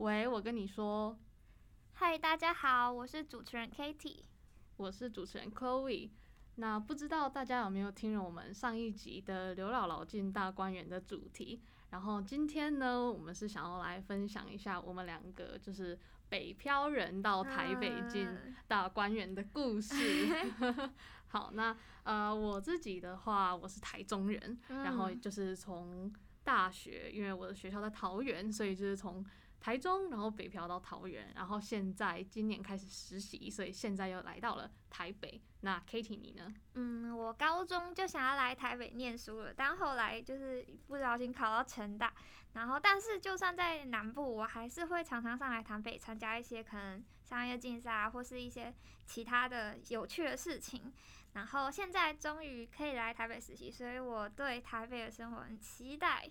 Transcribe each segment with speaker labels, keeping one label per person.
Speaker 1: 喂，我跟你说，
Speaker 2: 嗨，大家好，我是主持人 Katie，
Speaker 1: 我是主持人 Chloe。那不知道大家有没有听了我们上一集的刘姥姥进大观园的主题？然后今天呢，我们是想要来分享一下我们两个就是北漂人到台北进大观园的故事。好，那呃，我自己的话，我是台中人，然后就是从大学，因为我的学校在桃园，所以就是从。台中，然后北漂到桃园，然后现在今年开始实习，所以现在又来到了台北。那 Katie 你呢？
Speaker 2: 嗯，我高中就想要来台北念书了，但后来就是不小心考到成大。然后，但是就算在南部，我还是会常常上来台北参加一些可能商业竞赛啊，或是一些其他的有趣的事情。然后现在终于可以来台北实习，所以我对台北的生活很期待。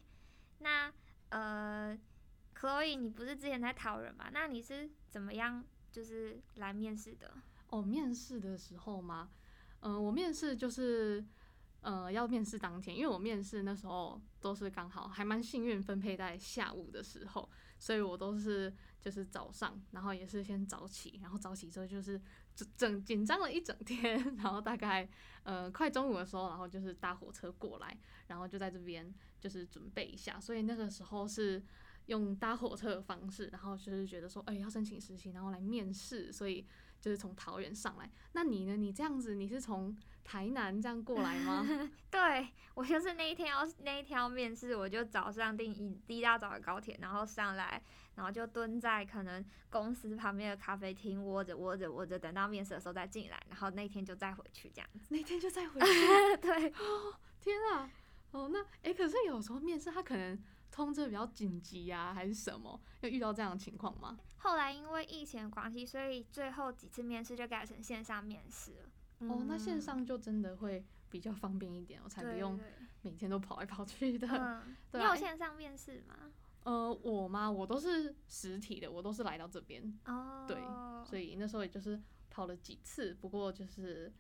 Speaker 2: 那呃。所以你不是之前在桃园吗？那你是怎么样就是来面试的？
Speaker 1: 哦，面试的时候吗？嗯、我面试就是呃要面试当天，因为我面试那时候都是刚好还蛮幸运分配在下午的时候，所以我都是就是早上，然后也是先早起，然后早起之后就是整整紧张了一整天，然后大概呃快中午的时候，然后就是搭火车过来，然后就在这边就是准备一下，所以那个时候是。用搭火车的方式，然后就是觉得说，哎、要申请实习，然后来面试，所以就是从桃园上来。那你呢？你这样子，你是从台南这样过来吗？
Speaker 2: 对，我就是那一天要 那一天要面试，我就早上订一一大早的高铁，然后上来，然后就蹲在可能公司旁边的咖啡厅窝着窝着窝着，等到面试的时候再进来，然后那天就再回去这样子。
Speaker 1: 那天就再回去？
Speaker 2: 对。
Speaker 1: 哦，天啊！哦，那哎、可是有时候面试他可能。通知比较紧急呀，还是什么？有遇到这样的情况吗？
Speaker 2: 后来因为疫情的关系，所以最后几次面试就改成线上面试了。
Speaker 1: 哦，那线上就真的会比较方便一点，我才不用每天都跑来跑去的。
Speaker 2: 嗯，你有线上面试吗？
Speaker 1: 呃，我吗？我都是实体的，我都是来到这边。哦，对，所以那时候也就是跑了几次，不过就是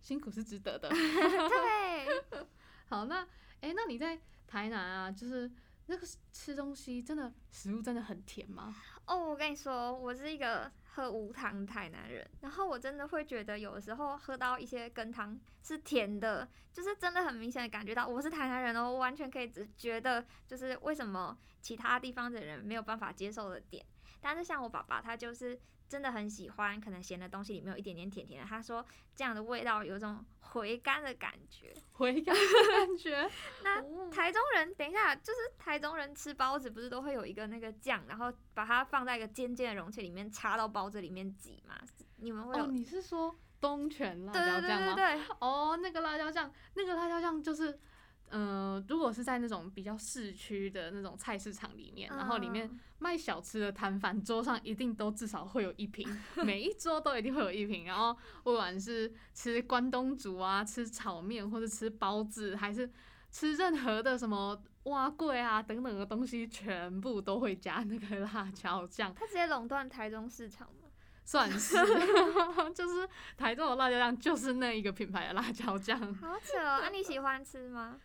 Speaker 1: 辛苦是值得的。
Speaker 2: 对，
Speaker 1: 好，那哎、欸，那你在台南啊，就是。那个吃东西真的食物真的很甜吗？
Speaker 2: 哦，我跟你说，我是一个喝无糖台南人，然后我真的会觉得有时候喝到一些羹汤是甜的，就是真的很明显的感觉到我是台南人哦，我完全可以只觉得就是为什么其他地方的人没有办法接受的点，但是像我爸爸他就是。真的很喜欢，可能咸的东西里面有一点点甜甜的。他说这样的味道有种回甘的感觉，
Speaker 1: 回甘的感觉。
Speaker 2: 那台中人，等一下，就是台中人吃包子不是都会有一个那个酱，然后把它放在一个尖尖的容器里面插到包子里面挤嘛？你们会有？
Speaker 1: 哦，你是说东泉辣椒酱吗？
Speaker 2: 对对对对对。
Speaker 1: 哦，那个辣椒酱，那个辣椒酱就是。嗯、呃，如果是在那种比较市区的那种菜市场里面，然后里面卖小吃的摊贩，桌上一定都至少会有一瓶，每一桌都一定会有一瓶。然后不管是吃关东煮啊，吃炒面，或者吃包子，还是吃任何的什么碗粿啊等等的东西，全部都会加那个辣椒酱。
Speaker 2: 它直接垄断台中市场吗？
Speaker 1: 算是，就是台中的辣椒酱就是那一个品牌的辣椒酱。
Speaker 2: 好扯哦，那、啊、你喜欢吃吗？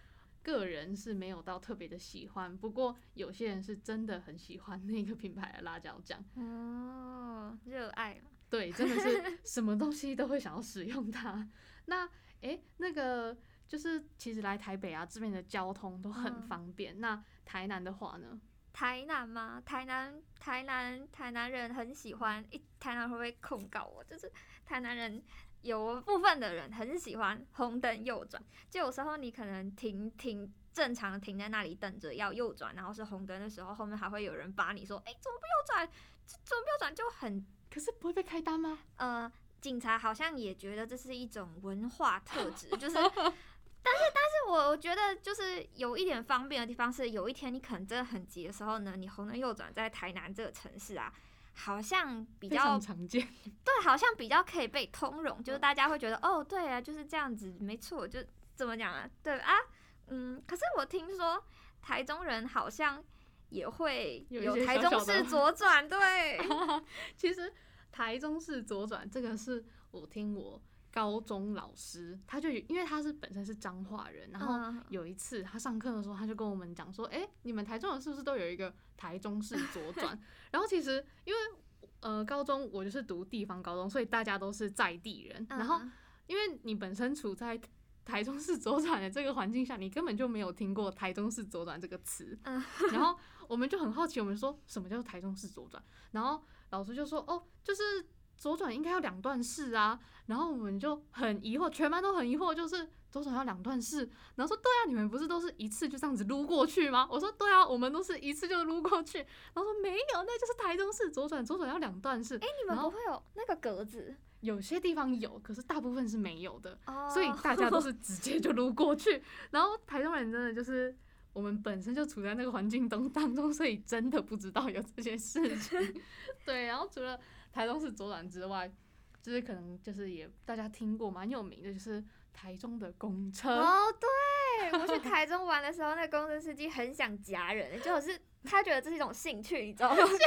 Speaker 1: 个人是没有到特别的喜欢，不过有些人是真的很喜欢那个品牌的辣椒酱。
Speaker 2: 哦，热爱。
Speaker 1: 对，真的是什么东西都会想要使用它。那，诶、欸，那个就是其实来台北啊，这边的交通都很方便。嗯、那台南的话呢？
Speaker 2: 台南吗？台南，台南，台南人很喜欢。一台南会不会控告我？就是台南人。有部分的人很喜欢红灯右转，就有时候你可能停停正常停在那里等着要右转，然后是红灯的时候，后面还会有人把你说，哎、欸，怎么不右转？怎么不右转？就很，
Speaker 1: 可是不会被开单吗？
Speaker 2: 呃，警察好像也觉得这是一种文化特质，就是，但是但是我我觉得就是有一点方便的地方是，有一天你可能真的很急的时候呢，你红灯右转在台南这个城市啊。好像比较
Speaker 1: 常见，
Speaker 2: 对，好像比较可以被通融，就是大家会觉得，哦，对啊，就是这样子，没错，就怎么讲啊，对啊，嗯，可是我听说台中人好像也会有台中市左转，对，
Speaker 1: 其实台中市左转这个是我听我高中老师，他就因为他是本身是彰化人，然后有一次他上课的时候，他就跟我们讲说：“哎、欸，你们台中人是不是都有一个台中市左转？” 然后其实因为呃高中我就是读地方高中，所以大家都是在地人。然后因为你本身处在台中市左转的这个环境下，你根本就没有听过台中市左转这个词。然后我们就很好奇，我们说什么叫台中市左转？然后老师就说：“哦，就是。”左转应该要两段式啊，然后我们就很疑惑，全班都很疑惑，就是左转要两段式，然后说对啊，你们不是都是一次就这样子撸过去吗？我说对啊，我们都是一次就撸过去，然后说没有，那就是台中市左转，左转要两段式。
Speaker 2: 哎、欸，你们不会有那个格子？
Speaker 1: 有些地方有，可是大部分是没有的，oh. 所以大家都是直接就撸过去。然后台中人真的就是我们本身就处在那个环境当当中，所以真的不知道有这些事情。对，然后除了。台中市左转之外，就是可能就是也大家听过蛮有名的，就是台中的公车。
Speaker 2: 哦，对，我去台中玩的时候，那公车司机很想夹人，就是他觉得这是一种兴趣，你知道吗？兴趣。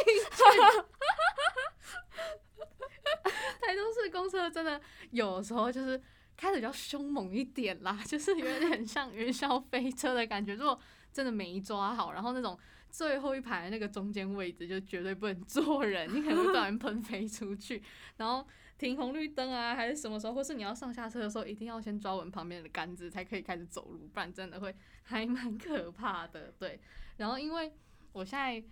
Speaker 1: 台中市公车真的有时候就是开的比较凶猛一点啦，就是有点像云霄飞车的感觉。如果真的没抓好，然后那种。最后一排那个中间位置就绝对不能坐人，你可能会突然喷飞出去。然后停红绿灯啊，还是什么时候，或是你要上下车的时候，一定要先抓稳旁边的杆子，才可以开始走路，不然真的会还蛮可怕的。对，然后因为我现在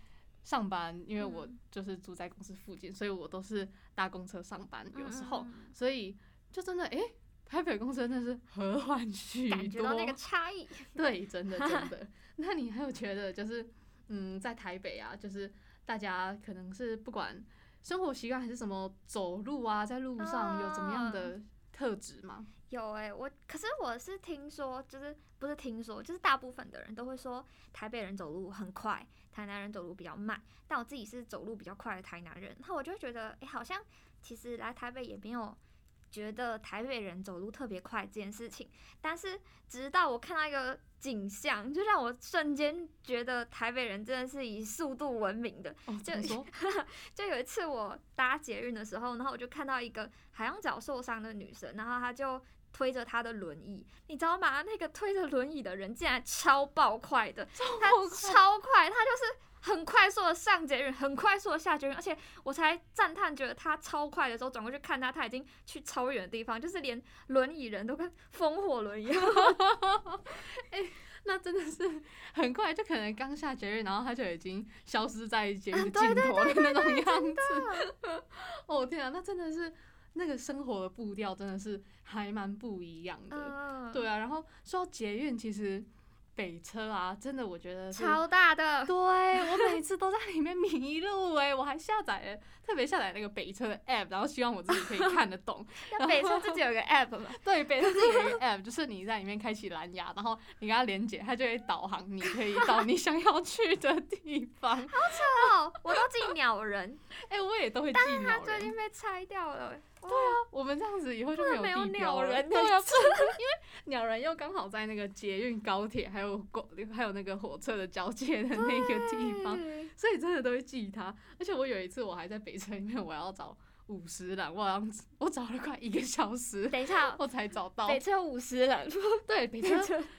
Speaker 1: 上班，因为我就是住在公司附近，所以我都是搭公车上班，有时候，所以就真的哎、欸，台北公车真的是和缓许多，
Speaker 2: 感觉到那个差异。
Speaker 1: 对，真的真的。那你还有觉得就是？嗯，在台北啊，就是大家可能是不管生活习惯还是什么，走路啊，在路上有怎么样的特质吗？
Speaker 2: 有诶、欸，我可是我是听说，就是不是听说，就是大部分的人都会说台北人走路很快，台南人走路比较慢。但我自己是走路比较快的台南人，那我就会觉得，诶、欸，好像其实来台北也没有。觉得台北人走路特别快这件事情，但是直到我看到一个景象，就让我瞬间觉得台北人真的是以速度闻名的。
Speaker 1: 哦、
Speaker 2: 就 就有一次我搭捷运的时候，然后我就看到一个好像脚受伤的女生，然后她就推着她的轮椅，你知道吗？那个推着轮椅的人竟然超爆快的，
Speaker 1: 超
Speaker 2: 快，他超快，他就是。很快速的上捷运，很快速的下捷运，而且我才赞叹，觉得他超快的时候，转过去看他，他已经去超远的地方，就是连轮椅人都跟风 火轮一样。
Speaker 1: 哎、欸，那真的是很快，就可能刚下捷运，然后他就已经消失在捷运尽头的那种样子。哦天啊，那真的是那个生活的步调真的是还蛮不一样的。嗯、对啊，然后说到捷运，其实。北车啊，真的我觉得
Speaker 2: 超大的，
Speaker 1: 对，我每次都在里面迷路哎、欸，我还下载了，特别下载那个北车的 app，然后希望我自己可以看得懂。
Speaker 2: 那北车自己有一个 app 吗？
Speaker 1: 对，北车自己有一个 app，就是你在里面开启蓝牙，然后你跟它连接，它就会导航，你可以到你想要去的地方。好
Speaker 2: 扯哦，我都记鸟人，
Speaker 1: 哎、欸，我也都会记鸟人。但是
Speaker 2: 它最近被拆掉了。
Speaker 1: 对啊，我们这样子以后就没有地标了。
Speaker 2: 没有鸟人，
Speaker 1: 对啊，因为鸟人又刚好在那个捷运、高铁还有公还有那个火车的交界的那个地方，所以真的都会记它。而且我有一次我还在北车里面，我要找五十岚，我好像我找了快一个小时，
Speaker 2: 等一下
Speaker 1: 我才找到。
Speaker 2: 北车五十岚，
Speaker 1: 对，北车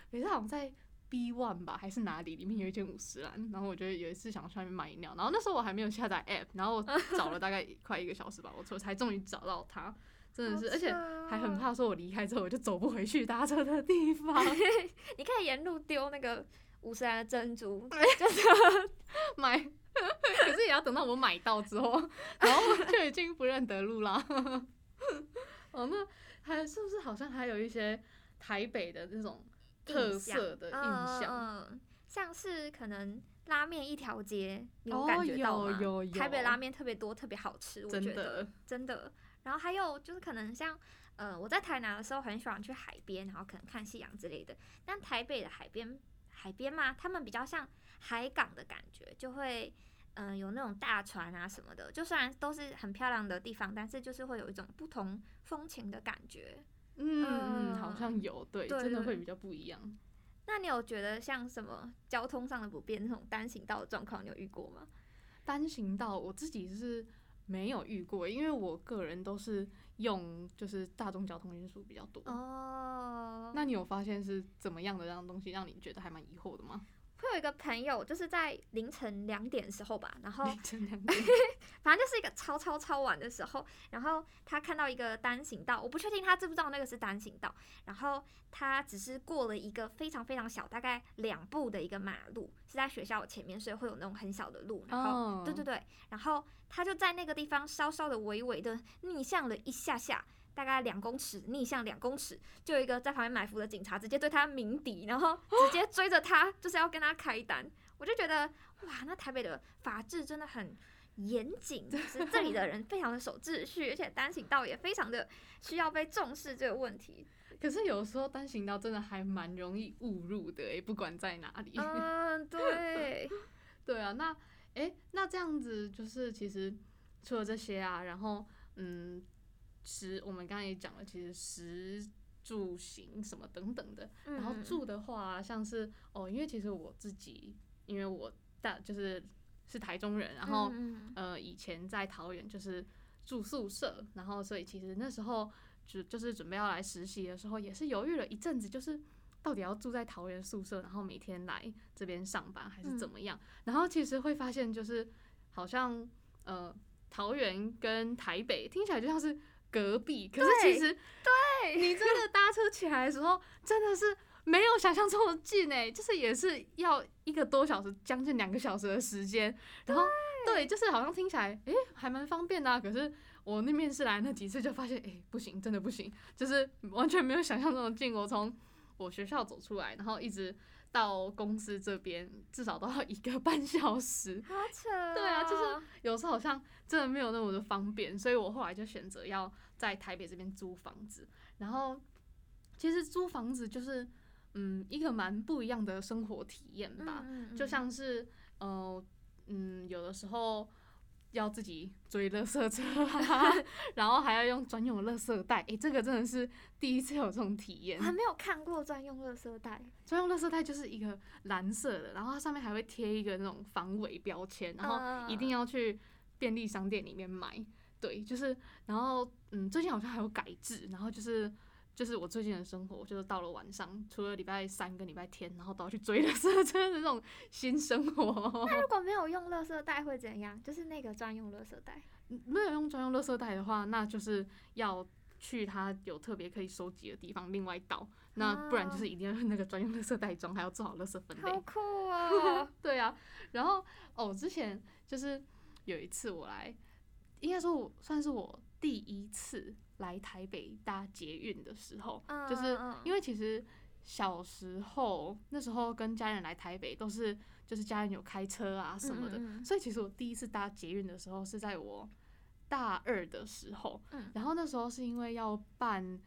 Speaker 1: 北车好像在。B One 吧，还是哪里？里面有一间五十岚，然后我觉得有一次想去那边买饮料，然后那时候我还没有下载 App，然后我找了大概 快一个小时吧，我才终于找到它，真的是，而且还很怕说我离开之后我就走不回去搭车的地方。
Speaker 2: 你可以沿路丢那个五十岚的珍珠，
Speaker 1: 对，就是买，可是也要等到我买到之后，然后就已经不认得路啦。哦，那还是不是好像还有一些台北的这种？特色的印象，
Speaker 2: 嗯，嗯，像是可能拉面一条街，你有感觉到吗？
Speaker 1: 哦、有有有
Speaker 2: 台北拉面特别多，特别好吃，我觉得
Speaker 1: 真的，
Speaker 2: 真的。然后还有就是可能像，呃，我在台南的时候很喜欢去海边，然后可能看夕阳之类的。但台北的海边，海边嘛，他们比较像海港的感觉，就会，嗯、呃，有那种大船啊什么的。就虽然都是很漂亮的地方，但是就是会有一种不同风情的感觉。
Speaker 1: 嗯嗯，好像有，
Speaker 2: 对，
Speaker 1: 真的会比较不一样。
Speaker 2: 那你有觉得像什么交通上的不便，那种单行道的状况，你有遇过吗？
Speaker 1: 单行道，我自己是没有遇过，因为我个人都是用就是大众交通运输比较多。
Speaker 2: 哦，
Speaker 1: 那你有发现是怎么样的这样东西让你觉得还蛮疑惑的吗？
Speaker 2: 会有一个朋友，就是在凌晨两点的时候吧，然后
Speaker 1: 凌晨两点，
Speaker 2: 反正就是一个超超超晚的时候，然后他看到一个单行道，我不确定他知不知道那个是单行道，然后他只是过了一个非常非常小，大概两步的一个马路，是在学校前面，所以会有那种很小的路，然后、oh. 对对对，然后他就在那个地方稍稍的微微的逆向了一下下。大概两公尺，逆向两公尺，就有一个在旁边埋伏的警察，直接对他鸣笛，然后直接追着他，就是要跟他开单。我就觉得，哇，那台北的法制真的很严谨，就是这里的人非常的守秩序，而且单行道也非常的需要被重视这个问题。
Speaker 1: 可是有时候单行道真的还蛮容易误入的，诶，不管在哪里。
Speaker 2: 嗯，对，
Speaker 1: 对啊，那诶，那这样子就是其实除了这些啊，然后嗯。食，我们刚才也讲了，其实食住行什么等等的，然后住的话，像是哦，因为其实我自己，因为我大就是是台中人，然后呃以前在桃园就是住宿舍，然后所以其实那时候就就是准备要来实习的时候，也是犹豫了一阵子，就是到底要住在桃园宿舍，然后每天来这边上班还是怎么样，然后其实会发现就是好像呃桃园跟台北听起来就像是。隔壁，可是其实，
Speaker 2: 对
Speaker 1: 你真的搭车起来的时候，真的是没有想象中的近诶，就是也是要一个多小时，将近两个小时的时间。然后，对，就是好像听起来，诶、欸，还蛮方便的啊。可是我那面试来那几次就发现，诶、欸，不行，真的不行，就是完全没有想象中的近。我从我学校走出来，然后一直。到公司这边至少都要一个半小时，
Speaker 2: 好扯哦。
Speaker 1: 对啊，就是有时候好像真的没有那么的方便，所以我后来就选择要在台北这边租房子。然后其实租房子就是嗯一个蛮不一样的生活体验吧，
Speaker 2: 嗯嗯嗯，
Speaker 1: 就像是呃嗯有的时候。要自己追垃圾车，然后还要用专用的垃圾袋，诶、欸，这个真的是第一次有这种体验。
Speaker 2: 我还没有看过专用垃圾袋。
Speaker 1: 专用垃圾袋就是一个蓝色的，然后它上面还会贴一个那种防伪标签，然后一定要去便利商店里面买。对，就是，然后嗯，最近好像还有改制，然后就是。就是我最近的生活，就是到了晚上，除了礼拜三跟礼拜天，然后都要去追垃圾 车的这种新生活。
Speaker 2: 那如果没有用垃圾袋会怎样？就是那个专用垃圾袋。
Speaker 1: 没有用专用垃圾袋的话，那就是要去它有特别可以收集的地方另外倒。那不然就是一定要用那个专用垃圾袋装，还要做好垃圾分类。
Speaker 2: 好酷哦！
Speaker 1: 对啊，然后哦，之前就是有一次我来，应该说我算是我第一次。来台北搭捷运的时候，就是因为其实小时候那时候跟家人来台北都是就是家人有开车啊什么的，所以其实我第一次搭捷运的时候是在我大二的时候，然后那时候是因为要办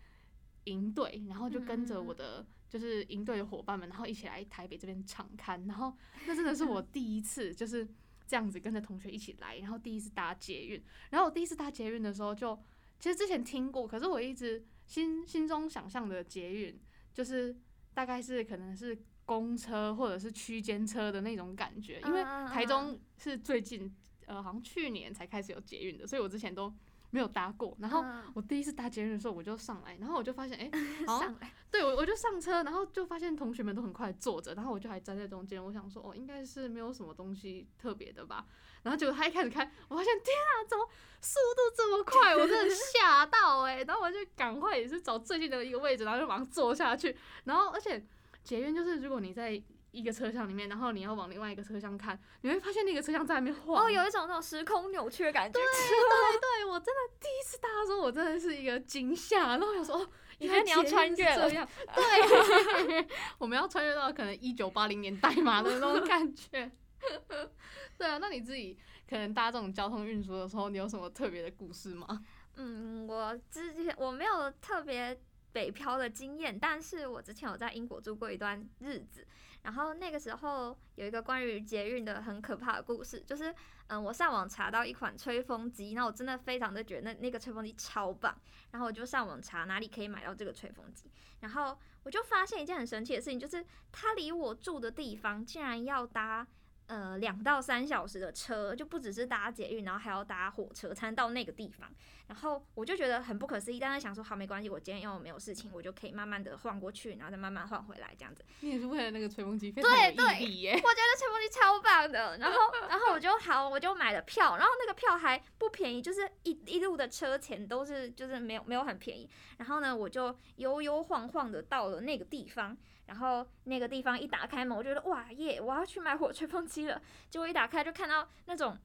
Speaker 1: 营队，然后就跟着我的就是营队的伙伴们，然后一起来台北这边场刊，然后那真的是我第一次就是这样子跟着同学一起来，然后第一次搭捷运，然后我第一次搭捷运的时候就。其实之前听过，可是我一直心心中想象的捷运，就是大概是可能是公车或者是区间车的那种感觉，因为台中是最近，呃，好像去年才开始有捷运的，所以我之前都。没有搭过，然后我第一次搭捷运的时候，我就上来，然后我就发现，哎、欸，好，对我我就上车，然后就发现同学们都很快坐着，然后我就还站在中间，我想说，哦，应该是没有什么东西特别的吧，然后结果他一开始开，我发现，天啊，怎么速度这么快，我真的吓到哎、欸，然后我就赶快也是找最近的一个位置，然后就马上坐下去，然后而且捷运就是如果你在。一个车厢里面，然后你要往另外一个车厢看，你会发现那个车厢在那边晃。
Speaker 2: 哦，有一种那种时空扭曲的感觉。
Speaker 1: 对对对，我真的第一次搭的时候，我真的是一个惊吓。然后有时候，
Speaker 2: 原来你要穿越了。
Speaker 1: 对，我们要穿越到可能一九八零年代嘛的那种感觉。对啊，那你自己可能搭这种交通运输的时候，你有什么特别的故事吗？
Speaker 2: 嗯，我之前我没有特别北漂的经验，但是我之前有在英国住过一段日子。然后那个时候有一个关于捷运的很可怕的故事，就是嗯，我上网查到一款吹风机，那我真的非常的觉得那那个吹风机超棒，然后我就上网查哪里可以买到这个吹风机，然后我就发现一件很神奇的事情，就是它离我住的地方竟然要搭呃两到三小时的车，就不只是搭捷运，然后还要搭火车才能到那个地方。然后我就觉得很不可思议，但是想说好没关系，我今天因为我没有事情，我就可以慢慢的晃过去，然后再慢慢晃回来这样子。
Speaker 1: 你也是为了那个吹风机，
Speaker 2: 对对，我觉得吹风机超棒的。然后然后我就好，我就买了票，然后那个票还不便宜，就是一一路的车钱都是就是没有没有很便宜。然后呢，我就悠悠晃晃的到了那个地方，然后那个地方一打开门，我觉得哇耶，我要去买火吹风机了。结果一打开就看到那种。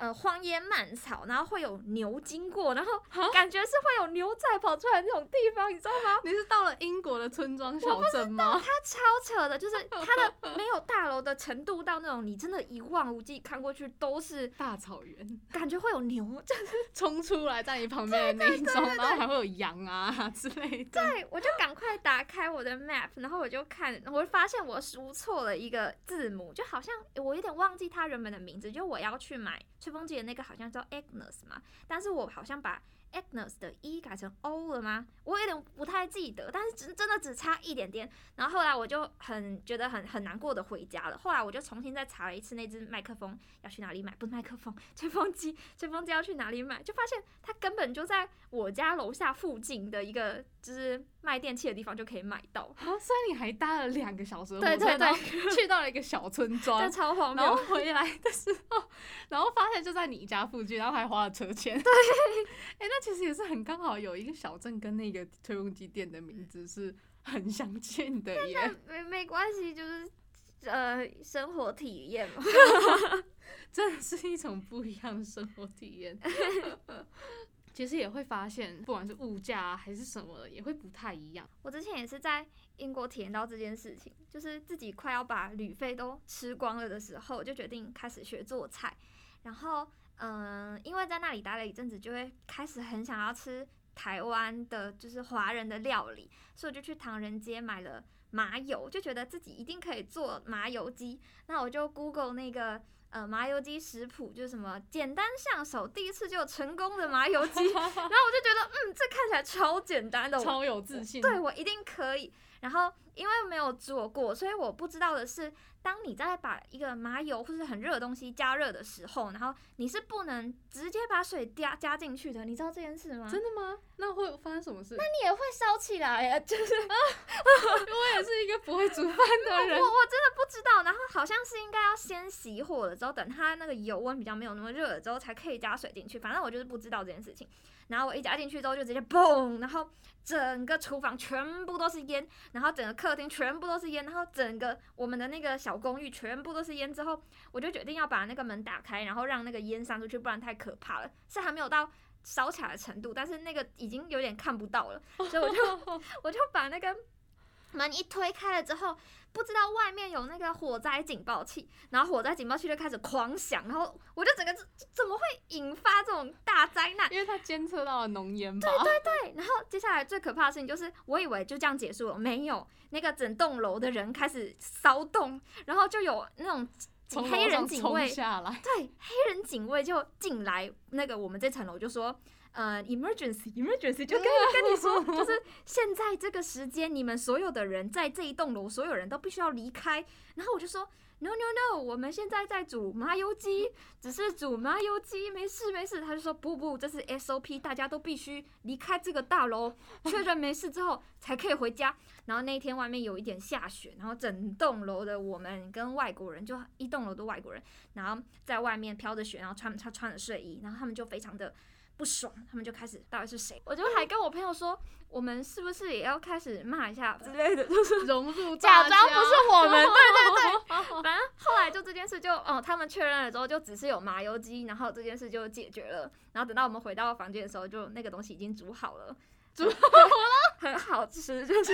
Speaker 2: 呃，荒烟蔓草，然后会有牛经过，然后感觉是会有牛仔跑出来那种地方，你知道吗？
Speaker 1: 你是到了英国的村庄小镇吗？
Speaker 2: 它超扯的，就是 它的没有大楼的程度到那种你真的一望无际，看过去都是
Speaker 1: 大草原，
Speaker 2: 感觉会有牛就是
Speaker 1: 冲出来在你旁边的那一种，然后还会有羊啊之类的。
Speaker 2: 对，我就赶快打开我的 map，然后我就看，我发现我输错了一个字母，就好像我有点忘记它原本的名字，就我要去买。吹风机的那个好像叫 Agnes 嘛，但是我好像把 Agnes 的 E 改成 O 了吗？我有点不太记得，但是真真的只差一点点。然后后来我就很觉得很很难过的回家了。后来我就重新再查了一次那只麦克风要去哪里买，不是麦克风，吹风机，吹风机要去哪里买，就发现它根本就在我家楼下附近的一个就是卖电器的地方就可以买到。
Speaker 1: 啊，虽然你还搭了两个小时的火车，
Speaker 2: 对对对，
Speaker 1: 去到了一个小村庄，
Speaker 2: 对，超荒谬。
Speaker 1: 然后回来的时候，然后发现就在你家附近，然后还花了车钱。
Speaker 2: 对，
Speaker 1: 哎、欸，那其实也是很刚好，有一个小镇跟那个吹风机店的名字是很相近的耶。
Speaker 2: 没没关系，就是呃生活体验嘛，
Speaker 1: 真的是一种不一样的生活体验。其实也会发现，不管是物价、啊、还是什么的，也会不太一样。
Speaker 2: 我之前也是在英国体验到这件事情，就是自己快要把旅费都吃光了的时候，就决定开始学做菜。然后，嗯、呃，因为在那里待了一阵子，就会开始很想要吃台湾的，就是华人的料理，所以我就去唐人街买了麻油，就觉得自己一定可以做麻油鸡。那我就 Google 那个。呃，麻油鸡食谱就是什么简单上手，第一次就成功的麻油鸡，然后我就觉得，嗯，这看起来超简单的，
Speaker 1: 超有自信，
Speaker 2: 对，我一定可以。然后因为没有做过，所以我不知道的是，当你在把一个麻油或是很热的东西加热的时候，然后你是不能直接把水加加进去的，你知道这件事吗？
Speaker 1: 真的吗？那会发生什么事？
Speaker 2: 那你也会烧起来呀？就是啊，
Speaker 1: 我也是一个不会煮饭的人，
Speaker 2: 我我真的不知道。然后好像是应该要先熄火了之后，等它那个油温比较没有那么热了之后，才可以加水进去。反正我就是不知道这件事情。然后我一加进去之后就直接嘣，然后整个厨房全部都是烟，然后整个客厅全部都是烟，然后整个我们的那个小公寓全部都是烟。之后我就决定要把那个门打开，然后让那个烟散出去，不然太可怕了。是还没有到烧起来的程度，但是那个已经有点看不到了，所以我就 我就把那个门一推开了之后。不知道外面有那个火灾警报器，然后火灾警报器就开始狂响，然后我就整个怎么会引发这种大灾难？
Speaker 1: 因为它监测到了浓烟吧？
Speaker 2: 对对对。然后接下来最可怕的事情就是，我以为就这样结束了，没有，那个整栋楼的人开始骚动，然后就有那种黑人警卫
Speaker 1: 下来，
Speaker 2: 对，黑人警卫就进来，那个我们这层楼就说。呃，emergency，emergency，就跟 跟你说，就是现在这个时间，你们所有的人在这一栋楼，所有人都必须要离开。然后我就说，no no no，我们现在在煮麻油鸡，只是煮麻油鸡，没事没事。他就说，不不，这是 SOP，大家都必须离开这个大楼，确认没事之后才可以回家。然后那一天外面有一点下雪，然后整栋楼的我们跟外国人，就一栋楼的外国人，然后在外面飘着雪，然后穿他穿着睡衣，然后他们就非常的。不爽，他们就开始到底是谁？我就还跟我朋友说，我们是不是也要开始骂一下之类的，就是
Speaker 1: 融入，
Speaker 2: 假装不是我们。对对对，反正后来就这件事就哦，他们确认了之后，就只是有麻油鸡，然后这件事就解决了。然后等到我们回到房间的时候，就那个东西已经煮好了，煮好了，很好吃，就是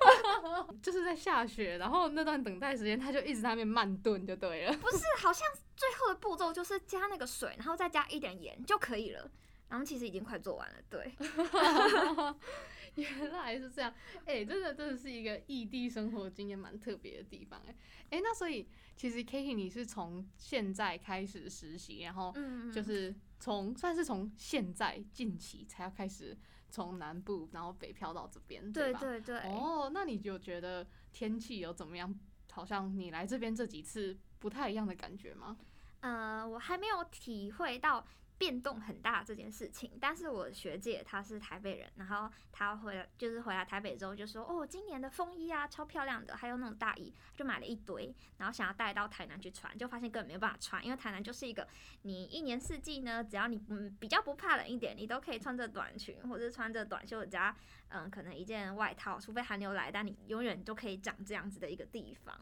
Speaker 1: 就是在下雪，然后那段等待时间，他就一直在那边慢炖就对了。
Speaker 2: 不是，好像。最后的步骤就是加那个水，然后再加一点盐就可以了。然后其实已经快做完了，对。
Speaker 1: 原来是这样，哎、欸，真的真的是一个异地生活经验蛮特别的地方，哎，哎，那所以其实 Kiki 你是从现在开始实习，然后就是从算是从现在近期才要开始从南部然后北漂到这边，对吧？
Speaker 2: 对对对。
Speaker 1: 哦，那你就觉得天气有怎么样？好像你来这边这几次不太一样的感觉吗？
Speaker 2: 呃，我还没有体会到。变动很大这件事情，但是我学姐她是台北人，然后她回来就是回来台北之后就说，哦，今年的风衣啊超漂亮的，还有那种大衣，就买了一堆，然后想要带到台南去穿，就发现根本没有办法穿，因为台南就是一个你一年四季呢，只要你嗯比较不怕冷一点，你都可以穿着短裙或者穿着短袖加嗯可能一件外套，除非寒流来，但你永远都可以长这样子的一个地方。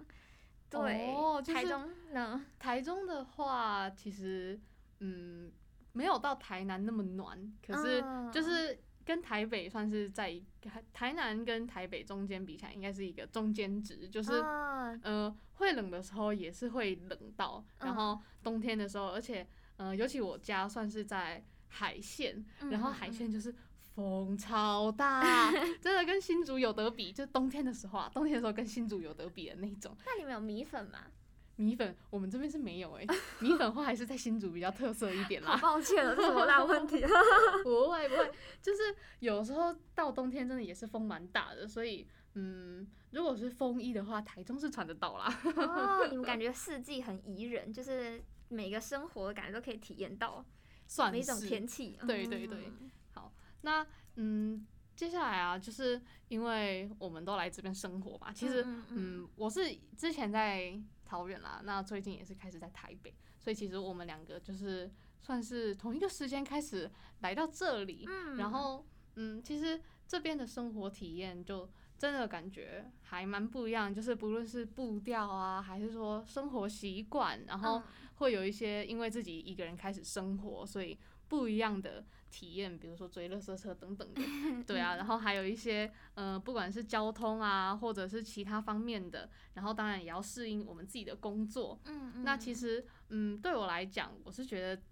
Speaker 2: 对，
Speaker 1: 哦就是、
Speaker 2: 台中呢？
Speaker 1: 台中的话，其实嗯。没有到台南那么暖，可是就是跟台北算是在台南跟台北中间比起来，应该是一个中间值，就是呃会冷的时候也是会冷到，然后冬天的时候，而且呃尤其我家算是在海线，然后海线就是风超大，真的跟新竹有得比，就冬天的时候啊，冬天的时候跟新竹有得比的那种。
Speaker 2: 那你们有米粉吗？
Speaker 1: 米粉，我们这边是没有哎、欸。米粉话还是在新竹比较特色一点啦。
Speaker 2: 抱歉了，这是什么 大问题？
Speaker 1: 不会不会，就是有时候到冬天真的也是风蛮大的，所以嗯，如果是风衣的话，台中是穿得到啦。
Speaker 2: 哦，你们感觉四季很宜人，就是每个生活感觉都可以体验到，算每种天气。
Speaker 1: 对对对，好，那嗯，接下来啊，就是因为我们都来这边生活嘛，其实嗯，嗯，嗯，我是之前在。桃园啦，那最近也是开始在台北，所以其实我们两个就是算是同一个时间开始来到这里，嗯、然后嗯，其实这边的生活体验就真的感觉还蛮不一样，就是不论是步调啊，还是说生活习惯，然后会有一些因为自己一个人开始生活，所以不一样的。体验，比如说追乐色车等等的，对啊，然后还有一些，呃，不管是交通啊，或者是其他方面的，然后当然也要适应我们自己的工作。嗯嗯。那其实，嗯，对我来讲，我是觉得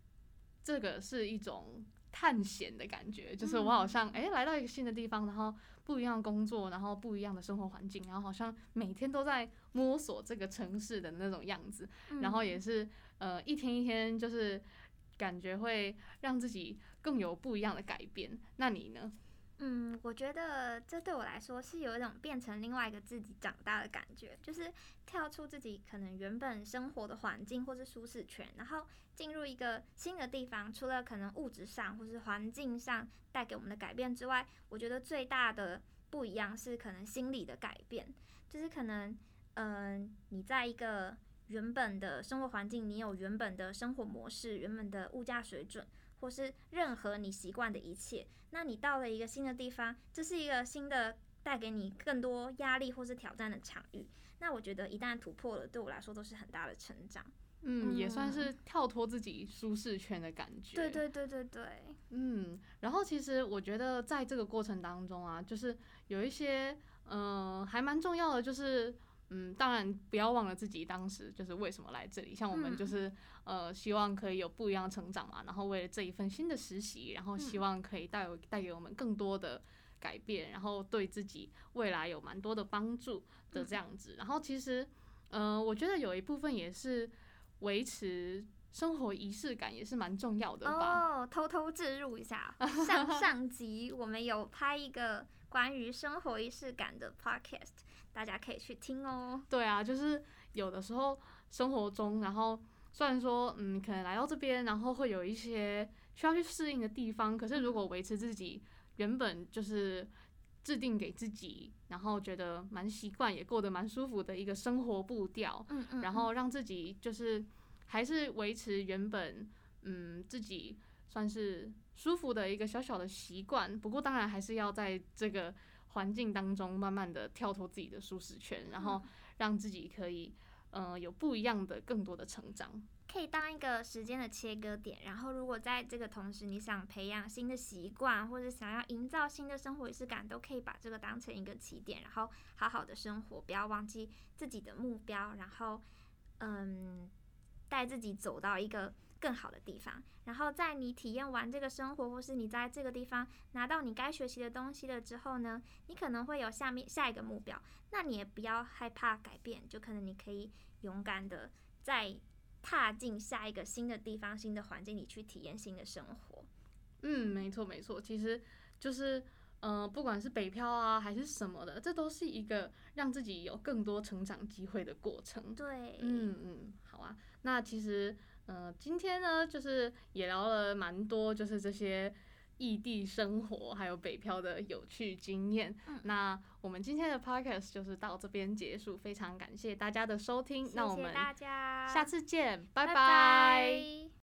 Speaker 1: 这个是一种探险的感觉，就是我好像，哎，来到一个新的地方，然后不一样的工作，然后不一样的生活环境，然后好像每天都在摸索这个城市的那种样子，然后也是，呃，一天一天就是。感觉会让自己更有不一样的改变。那你呢？
Speaker 2: 嗯，我觉得这对我来说是有一种变成另外一个自己长大的感觉，就是跳出自己可能原本生活的环境或是舒适圈，然后进入一个新的地方。除了可能物质上或是环境上带给我们的改变之外，我觉得最大的不一样是可能心理的改变，就是可能嗯、你在一个。原本的生活环境，你有原本的生活模式，原本的物价水准，或是任何你习惯的一切。那你到了一个新的地方，这是一个新的带给你更多压力或是挑战的场域。那我觉得一旦突破了，对我来说都是很大的成长。
Speaker 1: 嗯，也算是跳脱自己舒适圈的感觉。
Speaker 2: 对对对对对。
Speaker 1: 嗯，然后其实我觉得在这个过程当中啊，就是有一些嗯、呃，还蛮重要的，就是。嗯，当然不要忘了自己当时就是为什么来这里。像我们就是、嗯、呃，希望可以有不一样的成长嘛，然后为了这一份新的实习，然后希望可以带有带给我们更多的改变，然后对自己未来有蛮多的帮助的这样子。然后其实，呃，我觉得有一部分也是维持生活仪式感，也是蛮重要的吧。
Speaker 2: 哦，偷偷置入一下，上上集我们有拍一个关于生活仪式感的 podcast。大家可以去听哦。
Speaker 1: 对啊，就是有的时候生活中，然后虽然说，嗯，可能来到这边，然后会有一些需要去适应的地方，可是如果维持自己原本就是制定给自己，然后觉得蛮习惯，也过得蛮舒服的一个生活步调，嗯嗯，然后让自己就是还是维持原本，嗯，自己算是舒服的一个小小的习惯。不过当然还是要在这个。环境当中，慢慢的跳脱自己的舒适圈，然后让自己可以，呃，有不一样的、更多的成长，
Speaker 2: 可以当一个时间的切割点。然后，如果在这个同时，你想培养新的习惯，或者想要营造新的生活仪式感，都可以把这个当成一个起点，然后好好的生活，不要忘记自己的目标，然后，嗯，带自己走到一个。更好的地方，然后在你体验完这个生活，或是你在这个地方拿到你该学习的东西了之后呢，你可能会有下面下一个目标，那你也不要害怕改变，就可能你可以勇敢的再踏进下一个新的地方、新的环境里去体验新的生活。
Speaker 1: 嗯，没错没错，其实就是嗯、呃，不管是北漂啊还是什么的，这都是一个让自己有更多成长机会的过程。
Speaker 2: 对，
Speaker 1: 嗯嗯，好啊。那其实，嗯、呃，今天呢，就是也聊了蛮多，就是这些异地生活还有北漂的有趣经验。嗯、那我们今天的 podcast 就是到这边结束，非常感谢大家的收听。
Speaker 2: 谢谢
Speaker 1: 那我们
Speaker 2: 大家，
Speaker 1: 下次见，拜拜。
Speaker 2: 拜拜。